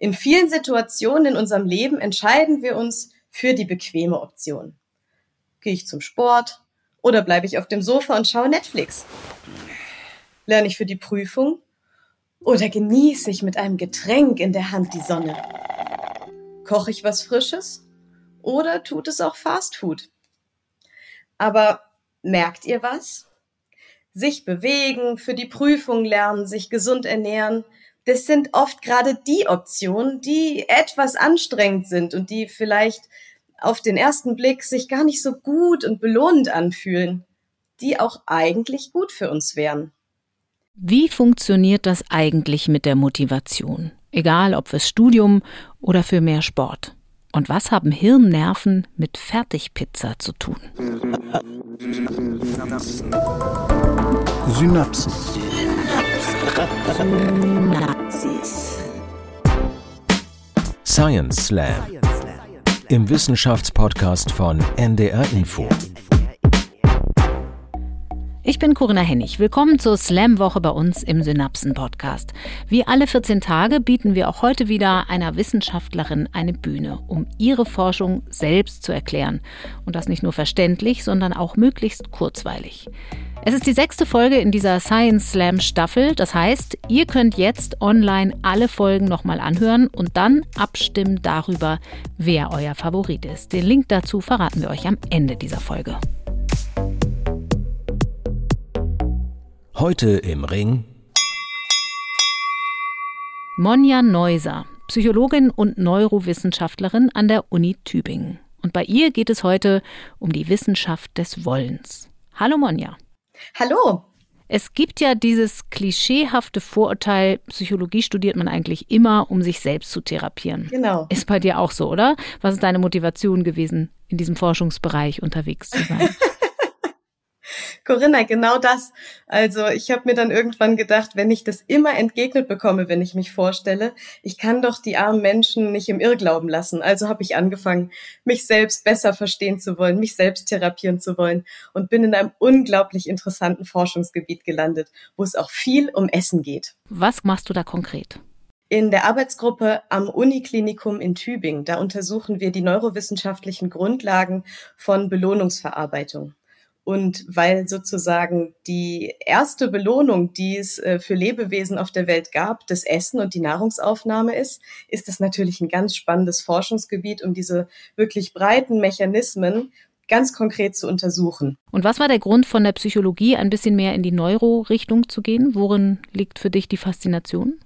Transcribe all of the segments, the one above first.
In vielen Situationen in unserem Leben entscheiden wir uns für die bequeme Option. Gehe ich zum Sport oder bleibe ich auf dem Sofa und schaue Netflix? Lerne ich für die Prüfung oder genieße ich mit einem Getränk in der Hand die Sonne? Koche ich was Frisches oder tut es auch Fast Food? Aber merkt ihr was? Sich bewegen, für die Prüfung lernen, sich gesund ernähren, das sind oft gerade die Optionen, die etwas anstrengend sind und die vielleicht auf den ersten Blick sich gar nicht so gut und belohnend anfühlen, die auch eigentlich gut für uns wären. Wie funktioniert das eigentlich mit der Motivation? Egal ob fürs Studium oder für mehr Sport. Und was haben Hirnnerven mit Fertigpizza zu tun? Synapsen. Synapsis. Science Slam. Im Wissenschaftspodcast von NDR Info. Ich bin Corinna Hennig. Willkommen zur Slam-Woche bei uns im Synapsen-Podcast. Wie alle 14 Tage bieten wir auch heute wieder einer Wissenschaftlerin eine Bühne, um ihre Forschung selbst zu erklären. Und das nicht nur verständlich, sondern auch möglichst kurzweilig. Es ist die sechste Folge in dieser Science Slam Staffel. Das heißt, ihr könnt jetzt online alle Folgen nochmal anhören und dann abstimmen darüber, wer euer Favorit ist. Den Link dazu verraten wir euch am Ende dieser Folge. Heute im Ring Monja Neuser, Psychologin und Neurowissenschaftlerin an der Uni Tübingen. Und bei ihr geht es heute um die Wissenschaft des Wollens. Hallo Monja. Hallo. Es gibt ja dieses klischeehafte Vorurteil, Psychologie studiert man eigentlich immer, um sich selbst zu therapieren. Genau. Ist bei dir auch so, oder? Was ist deine Motivation gewesen, in diesem Forschungsbereich unterwegs zu sein? Corinna, genau das. Also ich habe mir dann irgendwann gedacht, wenn ich das immer entgegnet bekomme, wenn ich mich vorstelle, ich kann doch die armen Menschen nicht im Irrglauben lassen. Also habe ich angefangen, mich selbst besser verstehen zu wollen, mich selbst therapieren zu wollen und bin in einem unglaublich interessanten Forschungsgebiet gelandet, wo es auch viel um Essen geht. Was machst du da konkret? In der Arbeitsgruppe am Uniklinikum in Tübingen, da untersuchen wir die neurowissenschaftlichen Grundlagen von Belohnungsverarbeitung. Und weil sozusagen die erste Belohnung, die es äh, für Lebewesen auf der Welt gab, das Essen und die Nahrungsaufnahme ist, ist das natürlich ein ganz spannendes Forschungsgebiet, um diese wirklich breiten Mechanismen ganz konkret zu untersuchen. Und was war der Grund von der Psychologie, ein bisschen mehr in die Neuro-Richtung zu gehen? Worin liegt für dich die Faszination?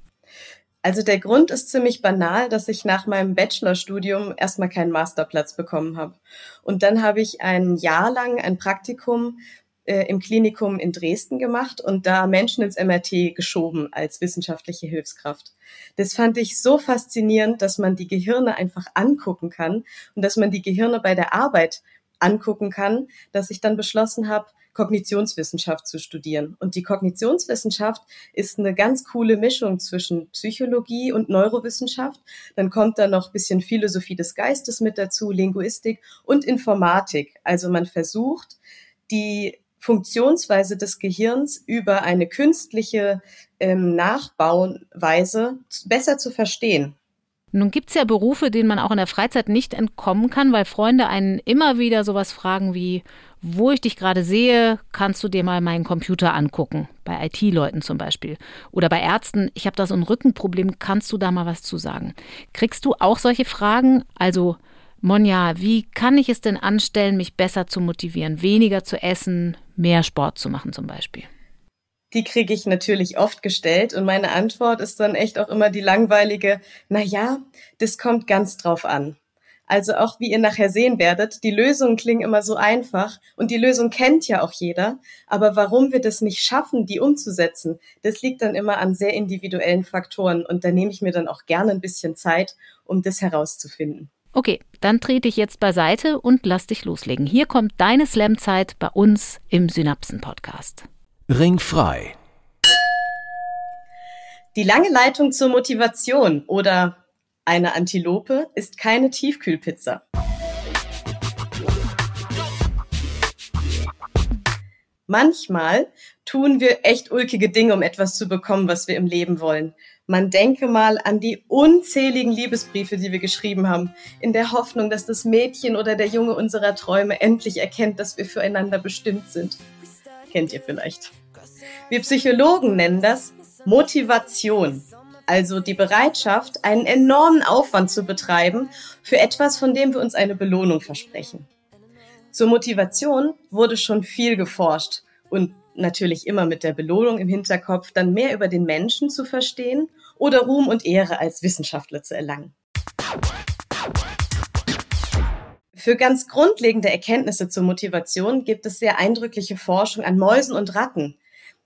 Also der Grund ist ziemlich banal, dass ich nach meinem Bachelorstudium erstmal keinen Masterplatz bekommen habe. Und dann habe ich ein Jahr lang ein Praktikum äh, im Klinikum in Dresden gemacht und da Menschen ins MRT geschoben als wissenschaftliche Hilfskraft. Das fand ich so faszinierend, dass man die Gehirne einfach angucken kann und dass man die Gehirne bei der Arbeit angucken kann, dass ich dann beschlossen habe, Kognitionswissenschaft zu studieren. Und die Kognitionswissenschaft ist eine ganz coole Mischung zwischen Psychologie und Neurowissenschaft. Dann kommt da noch bisschen Philosophie des Geistes mit dazu, Linguistik und Informatik. Also man versucht, die Funktionsweise des Gehirns über eine künstliche ähm, Nachbauweise besser zu verstehen. Nun gibt es ja Berufe, denen man auch in der Freizeit nicht entkommen kann, weil Freunde einen immer wieder sowas fragen wie, wo ich dich gerade sehe, kannst du dir mal meinen Computer angucken. Bei IT-Leuten zum Beispiel. Oder bei Ärzten, ich habe da so ein Rückenproblem, kannst du da mal was zu sagen? Kriegst du auch solche Fragen? Also, Monja, wie kann ich es denn anstellen, mich besser zu motivieren, weniger zu essen, mehr Sport zu machen zum Beispiel? Die kriege ich natürlich oft gestellt und meine Antwort ist dann echt auch immer die langweilige, na ja, das kommt ganz drauf an. Also auch wie ihr nachher sehen werdet, die Lösungen klingen immer so einfach und die Lösung kennt ja auch jeder, aber warum wir das nicht schaffen, die umzusetzen, das liegt dann immer an sehr individuellen Faktoren und da nehme ich mir dann auch gerne ein bisschen Zeit, um das herauszufinden. Okay, dann trete ich jetzt beiseite und lass dich loslegen. Hier kommt deine Slam-Zeit bei uns im Synapsen-Podcast. Ringfrei. Die lange Leitung zur Motivation oder eine Antilope ist keine Tiefkühlpizza. Manchmal tun wir echt ulkige Dinge, um etwas zu bekommen, was wir im Leben wollen. Man denke mal an die unzähligen Liebesbriefe, die wir geschrieben haben, in der Hoffnung, dass das Mädchen oder der Junge unserer Träume endlich erkennt, dass wir füreinander bestimmt sind. Kennt ihr vielleicht. Wir Psychologen nennen das Motivation, also die Bereitschaft, einen enormen Aufwand zu betreiben für etwas, von dem wir uns eine Belohnung versprechen. Zur Motivation wurde schon viel geforscht und natürlich immer mit der Belohnung im Hinterkopf, dann mehr über den Menschen zu verstehen oder Ruhm und Ehre als Wissenschaftler zu erlangen. Für ganz grundlegende Erkenntnisse zur Motivation gibt es sehr eindrückliche Forschung an Mäusen und Ratten.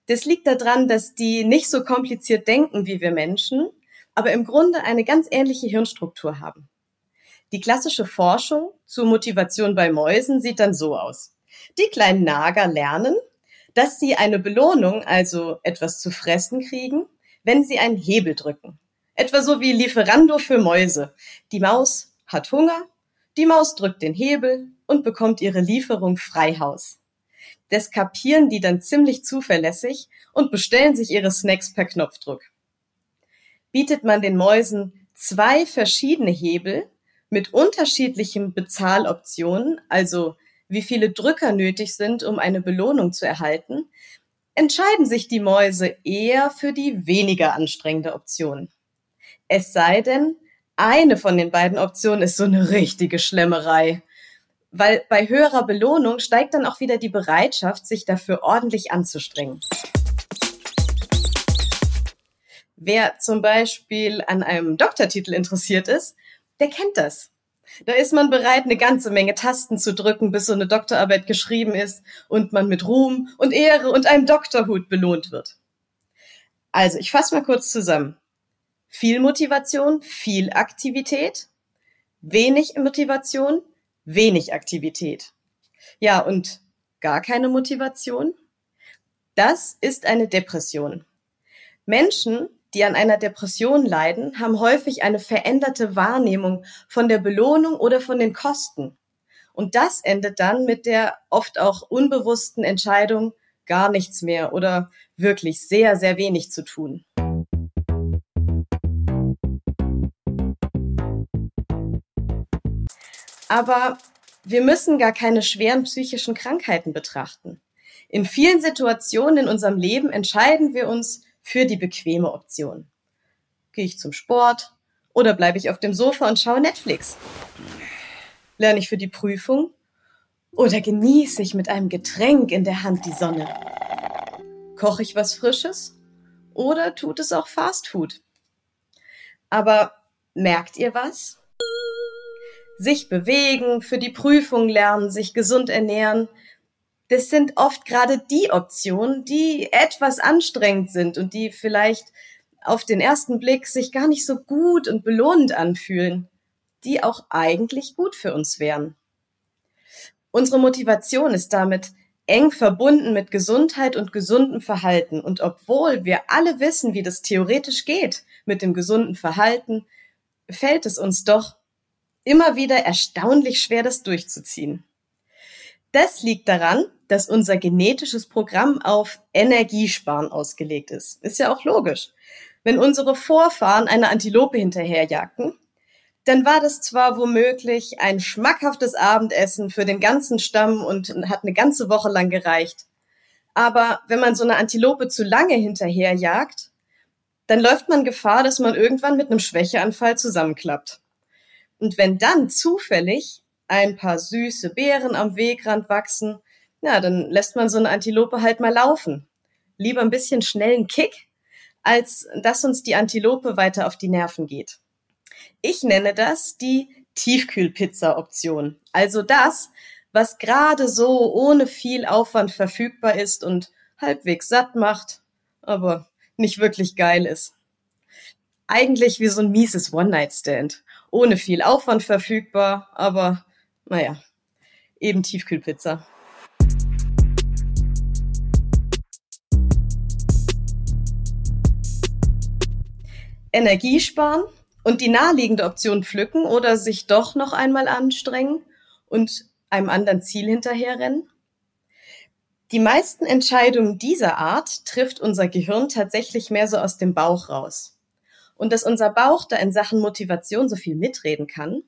Das liegt daran, dass die nicht so kompliziert denken wie wir Menschen, aber im Grunde eine ganz ähnliche Hirnstruktur haben. Die klassische Forschung zur Motivation bei Mäusen sieht dann so aus. Die kleinen Nager lernen, dass sie eine Belohnung, also etwas zu fressen kriegen, wenn sie einen Hebel drücken. Etwa so wie Lieferando für Mäuse. Die Maus hat Hunger, die Maus drückt den Hebel und bekommt ihre Lieferung Freihaus. Das kapieren die dann ziemlich zuverlässig und bestellen sich ihre Snacks per Knopfdruck. Bietet man den Mäusen zwei verschiedene Hebel mit unterschiedlichen Bezahloptionen, also wie viele Drücker nötig sind, um eine Belohnung zu erhalten, entscheiden sich die Mäuse eher für die weniger anstrengende Option. Es sei denn, eine von den beiden Optionen ist so eine richtige Schlemmerei. Weil bei höherer Belohnung steigt dann auch wieder die Bereitschaft, sich dafür ordentlich anzustrengen. Wer zum Beispiel an einem Doktortitel interessiert ist, der kennt das. Da ist man bereit, eine ganze Menge Tasten zu drücken, bis so eine Doktorarbeit geschrieben ist und man mit Ruhm und Ehre und einem Doktorhut belohnt wird. Also, ich fasse mal kurz zusammen. Viel Motivation, viel Aktivität, wenig Motivation, wenig Aktivität. Ja, und gar keine Motivation? Das ist eine Depression. Menschen, die an einer Depression leiden, haben häufig eine veränderte Wahrnehmung von der Belohnung oder von den Kosten. Und das endet dann mit der oft auch unbewussten Entscheidung, gar nichts mehr oder wirklich sehr, sehr wenig zu tun. Aber wir müssen gar keine schweren psychischen Krankheiten betrachten. In vielen Situationen in unserem Leben entscheiden wir uns für die bequeme Option. Gehe ich zum Sport oder bleibe ich auf dem Sofa und schaue Netflix? Lerne ich für die Prüfung oder genieße ich mit einem Getränk in der Hand die Sonne? Koche ich was Frisches oder tut es auch Fast Food? Aber merkt ihr was? Sich bewegen, für die Prüfung lernen, sich gesund ernähren, das sind oft gerade die Optionen, die etwas anstrengend sind und die vielleicht auf den ersten Blick sich gar nicht so gut und belohnend anfühlen, die auch eigentlich gut für uns wären. Unsere Motivation ist damit eng verbunden mit Gesundheit und gesundem Verhalten. Und obwohl wir alle wissen, wie das theoretisch geht mit dem gesunden Verhalten, fällt es uns doch immer wieder erstaunlich schwer, das durchzuziehen. Das liegt daran, dass unser genetisches Programm auf Energiesparen ausgelegt ist. Ist ja auch logisch. Wenn unsere Vorfahren eine Antilope hinterherjagten, dann war das zwar womöglich ein schmackhaftes Abendessen für den ganzen Stamm und hat eine ganze Woche lang gereicht. Aber wenn man so eine Antilope zu lange hinterherjagt, dann läuft man Gefahr, dass man irgendwann mit einem Schwächeanfall zusammenklappt. Und wenn dann zufällig ein paar süße Beeren am Wegrand wachsen, ja, dann lässt man so eine Antilope halt mal laufen. Lieber ein bisschen schnellen Kick, als dass uns die Antilope weiter auf die Nerven geht. Ich nenne das die Tiefkühlpizza-Option. Also das, was gerade so ohne viel Aufwand verfügbar ist und halbwegs satt macht, aber nicht wirklich geil ist. Eigentlich wie so ein mieses One-Night-Stand. Ohne viel Aufwand verfügbar, aber naja, eben Tiefkühlpizza. Energie sparen und die naheliegende Option pflücken oder sich doch noch einmal anstrengen und einem anderen Ziel hinterherrennen? Die meisten Entscheidungen dieser Art trifft unser Gehirn tatsächlich mehr so aus dem Bauch raus. Und dass unser Bauch da in Sachen Motivation so viel mitreden kann,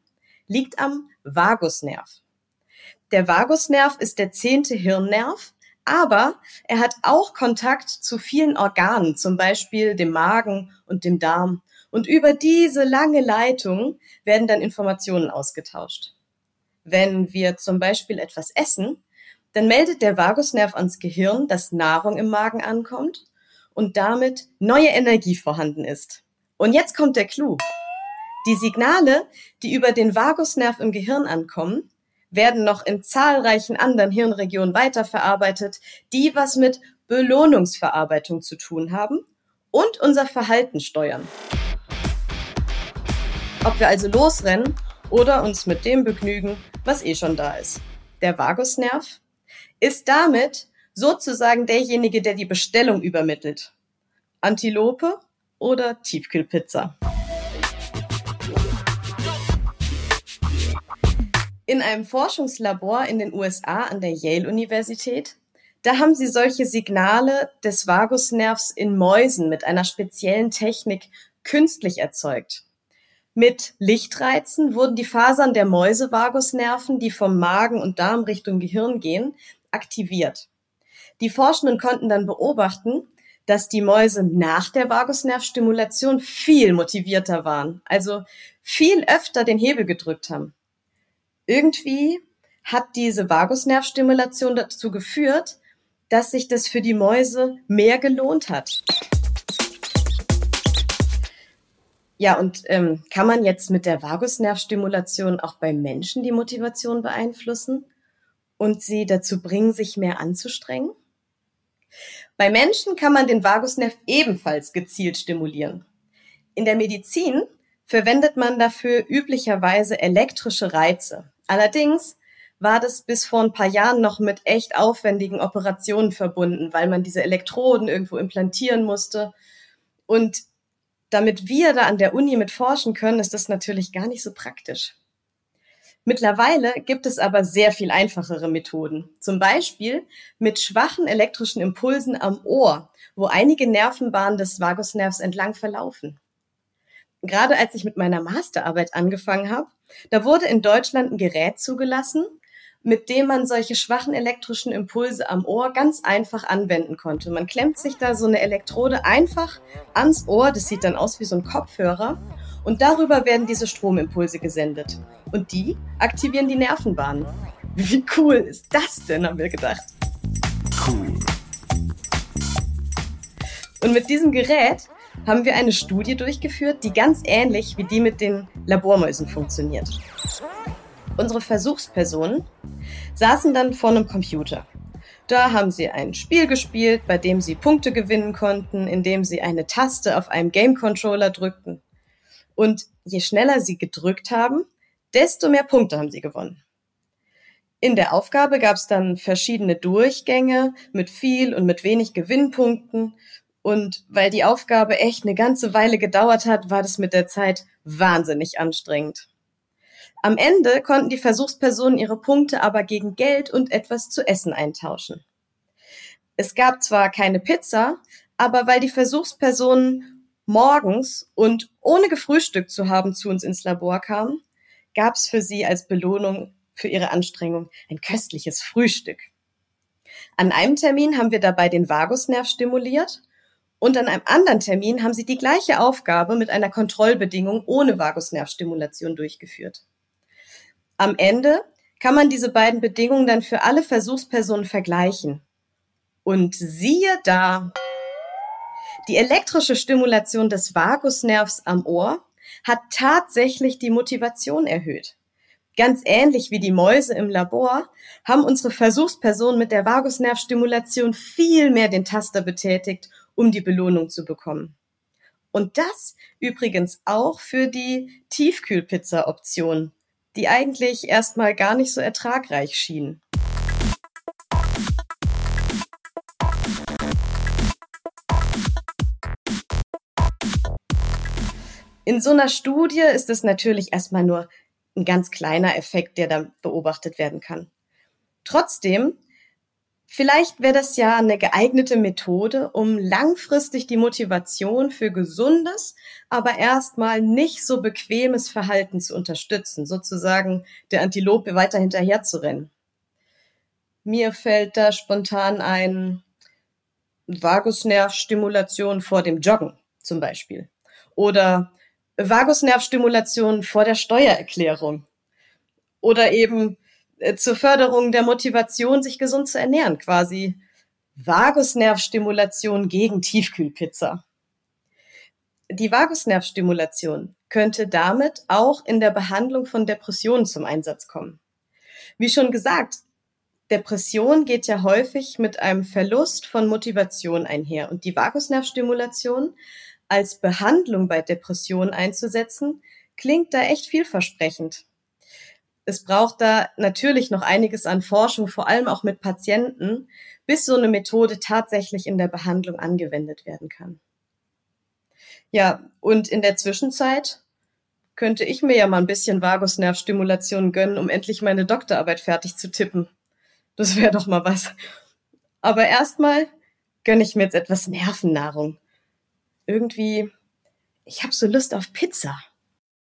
liegt am Vagusnerv. Der Vagusnerv ist der zehnte Hirnnerv, aber er hat auch Kontakt zu vielen Organen, zum Beispiel dem Magen und dem Darm. Und über diese lange Leitung werden dann Informationen ausgetauscht. Wenn wir zum Beispiel etwas essen, dann meldet der Vagusnerv ans Gehirn, dass Nahrung im Magen ankommt und damit neue Energie vorhanden ist. Und jetzt kommt der Clou. Die Signale, die über den Vagusnerv im Gehirn ankommen, werden noch in zahlreichen anderen Hirnregionen weiterverarbeitet, die was mit Belohnungsverarbeitung zu tun haben und unser Verhalten steuern. Ob wir also losrennen oder uns mit dem begnügen, was eh schon da ist. Der Vagusnerv ist damit sozusagen derjenige, der die Bestellung übermittelt. Antilope oder Tiefkühlpizza. In einem Forschungslabor in den USA an der Yale-Universität, da haben sie solche Signale des Vagusnervs in Mäusen mit einer speziellen Technik künstlich erzeugt. Mit Lichtreizen wurden die Fasern der Mäusevagusnerven, die vom Magen und Darm Richtung Gehirn gehen, aktiviert. Die Forschenden konnten dann beobachten, dass die Mäuse nach der Vagusnervstimulation viel motivierter waren, also viel öfter den Hebel gedrückt haben. Irgendwie hat diese Vagusnervstimulation dazu geführt, dass sich das für die Mäuse mehr gelohnt hat. Ja, und ähm, kann man jetzt mit der Vagusnervstimulation auch bei Menschen die Motivation beeinflussen und sie dazu bringen, sich mehr anzustrengen? Bei Menschen kann man den Vagusnerv ebenfalls gezielt stimulieren. In der Medizin verwendet man dafür üblicherweise elektrische Reize. Allerdings war das bis vor ein paar Jahren noch mit echt aufwendigen Operationen verbunden, weil man diese Elektroden irgendwo implantieren musste. Und damit wir da an der Uni mit forschen können, ist das natürlich gar nicht so praktisch. Mittlerweile gibt es aber sehr viel einfachere Methoden. Zum Beispiel mit schwachen elektrischen Impulsen am Ohr, wo einige Nervenbahnen des Vagusnervs entlang verlaufen. Gerade als ich mit meiner Masterarbeit angefangen habe, da wurde in Deutschland ein Gerät zugelassen, mit dem man solche schwachen elektrischen Impulse am Ohr ganz einfach anwenden konnte. Man klemmt sich da so eine Elektrode einfach ans Ohr, das sieht dann aus wie so ein Kopfhörer, und darüber werden diese Stromimpulse gesendet. Und die aktivieren die Nervenbahnen. Wie cool ist das denn, haben wir gedacht. Cool. Und mit diesem Gerät haben wir eine Studie durchgeführt, die ganz ähnlich wie die mit den Labormäusen funktioniert. Unsere Versuchspersonen saßen dann vor einem Computer. Da haben sie ein Spiel gespielt, bei dem sie Punkte gewinnen konnten, indem sie eine Taste auf einem Game Controller drückten. Und je schneller sie gedrückt haben, desto mehr Punkte haben sie gewonnen. In der Aufgabe gab es dann verschiedene Durchgänge mit viel und mit wenig Gewinnpunkten. Und weil die Aufgabe echt eine ganze Weile gedauert hat, war das mit der Zeit wahnsinnig anstrengend. Am Ende konnten die Versuchspersonen ihre Punkte aber gegen Geld und etwas zu essen eintauschen. Es gab zwar keine Pizza, aber weil die Versuchspersonen morgens und ohne gefrühstückt zu haben zu uns ins Labor kamen, gab es für sie als Belohnung für ihre Anstrengung ein köstliches Frühstück. An einem Termin haben wir dabei den Vagusnerv stimuliert und an einem anderen Termin haben sie die gleiche Aufgabe mit einer Kontrollbedingung ohne Vagusnervstimulation durchgeführt. Am Ende kann man diese beiden Bedingungen dann für alle Versuchspersonen vergleichen. Und siehe da, die elektrische Stimulation des Vagusnervs am Ohr hat tatsächlich die Motivation erhöht. Ganz ähnlich wie die Mäuse im Labor haben unsere Versuchspersonen mit der Vagusnervstimulation viel mehr den Taster betätigt, um die Belohnung zu bekommen. Und das übrigens auch für die Tiefkühlpizza-Option, die eigentlich erstmal gar nicht so ertragreich schienen. In so einer Studie ist es natürlich erstmal nur ein ganz kleiner Effekt, der da beobachtet werden kann. Trotzdem Vielleicht wäre das ja eine geeignete Methode, um langfristig die Motivation für gesundes, aber erstmal nicht so bequemes Verhalten zu unterstützen, sozusagen der Antilope weiter hinterher zu rennen. Mir fällt da spontan ein Vagusnervstimulation vor dem Joggen zum Beispiel oder Vagusnervstimulation vor der Steuererklärung oder eben äh, zur Förderung der Motivation, sich gesund zu ernähren, quasi Vagusnervstimulation gegen Tiefkühlpizza. Die Vagusnervstimulation könnte damit auch in der Behandlung von Depressionen zum Einsatz kommen. Wie schon gesagt, Depression geht ja häufig mit einem Verlust von Motivation einher und die Vagusnervstimulation als Behandlung bei Depressionen einzusetzen, klingt da echt vielversprechend es braucht da natürlich noch einiges an Forschung, vor allem auch mit Patienten, bis so eine Methode tatsächlich in der Behandlung angewendet werden kann. Ja, und in der Zwischenzeit könnte ich mir ja mal ein bisschen Vagusnervstimulation gönnen, um endlich meine Doktorarbeit fertig zu tippen. Das wäre doch mal was. Aber erstmal gönne ich mir jetzt etwas Nervennahrung. Irgendwie, ich habe so Lust auf Pizza.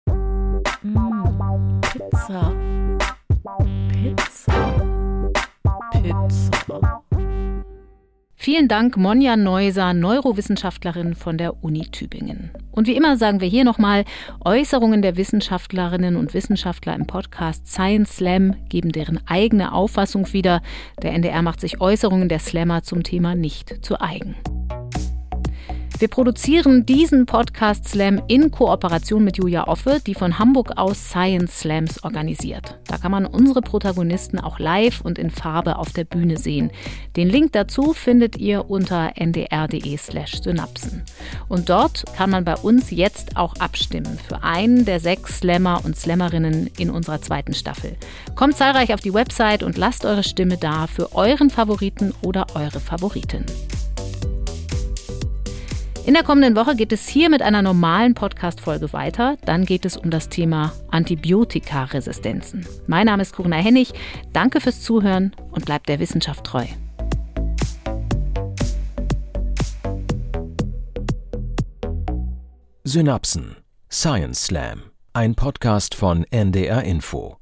Mm, Pizza. Pizza. Vielen Dank, Monja Neuser, Neurowissenschaftlerin von der Uni Tübingen. Und wie immer sagen wir hier nochmal, Äußerungen der Wissenschaftlerinnen und Wissenschaftler im Podcast Science Slam geben deren eigene Auffassung wieder. Der NDR macht sich Äußerungen der Slammer zum Thema nicht zu eigen. Wir produzieren diesen Podcast Slam in Kooperation mit Julia Offe, die von Hamburg aus Science Slams organisiert. Da kann man unsere Protagonisten auch live und in Farbe auf der Bühne sehen. Den Link dazu findet ihr unter ndr.de/synapsen. Und dort kann man bei uns jetzt auch abstimmen für einen der sechs Slammer und Slammerinnen in unserer zweiten Staffel. Kommt zahlreich auf die Website und lasst eure Stimme da für euren Favoriten oder eure Favoritin. In der kommenden Woche geht es hier mit einer normalen Podcast-Folge weiter. Dann geht es um das Thema Antibiotikaresistenzen. Mein Name ist Corinna Hennig. Danke fürs Zuhören und bleibt der Wissenschaft treu. Synapsen Science Slam, ein Podcast von NDR Info.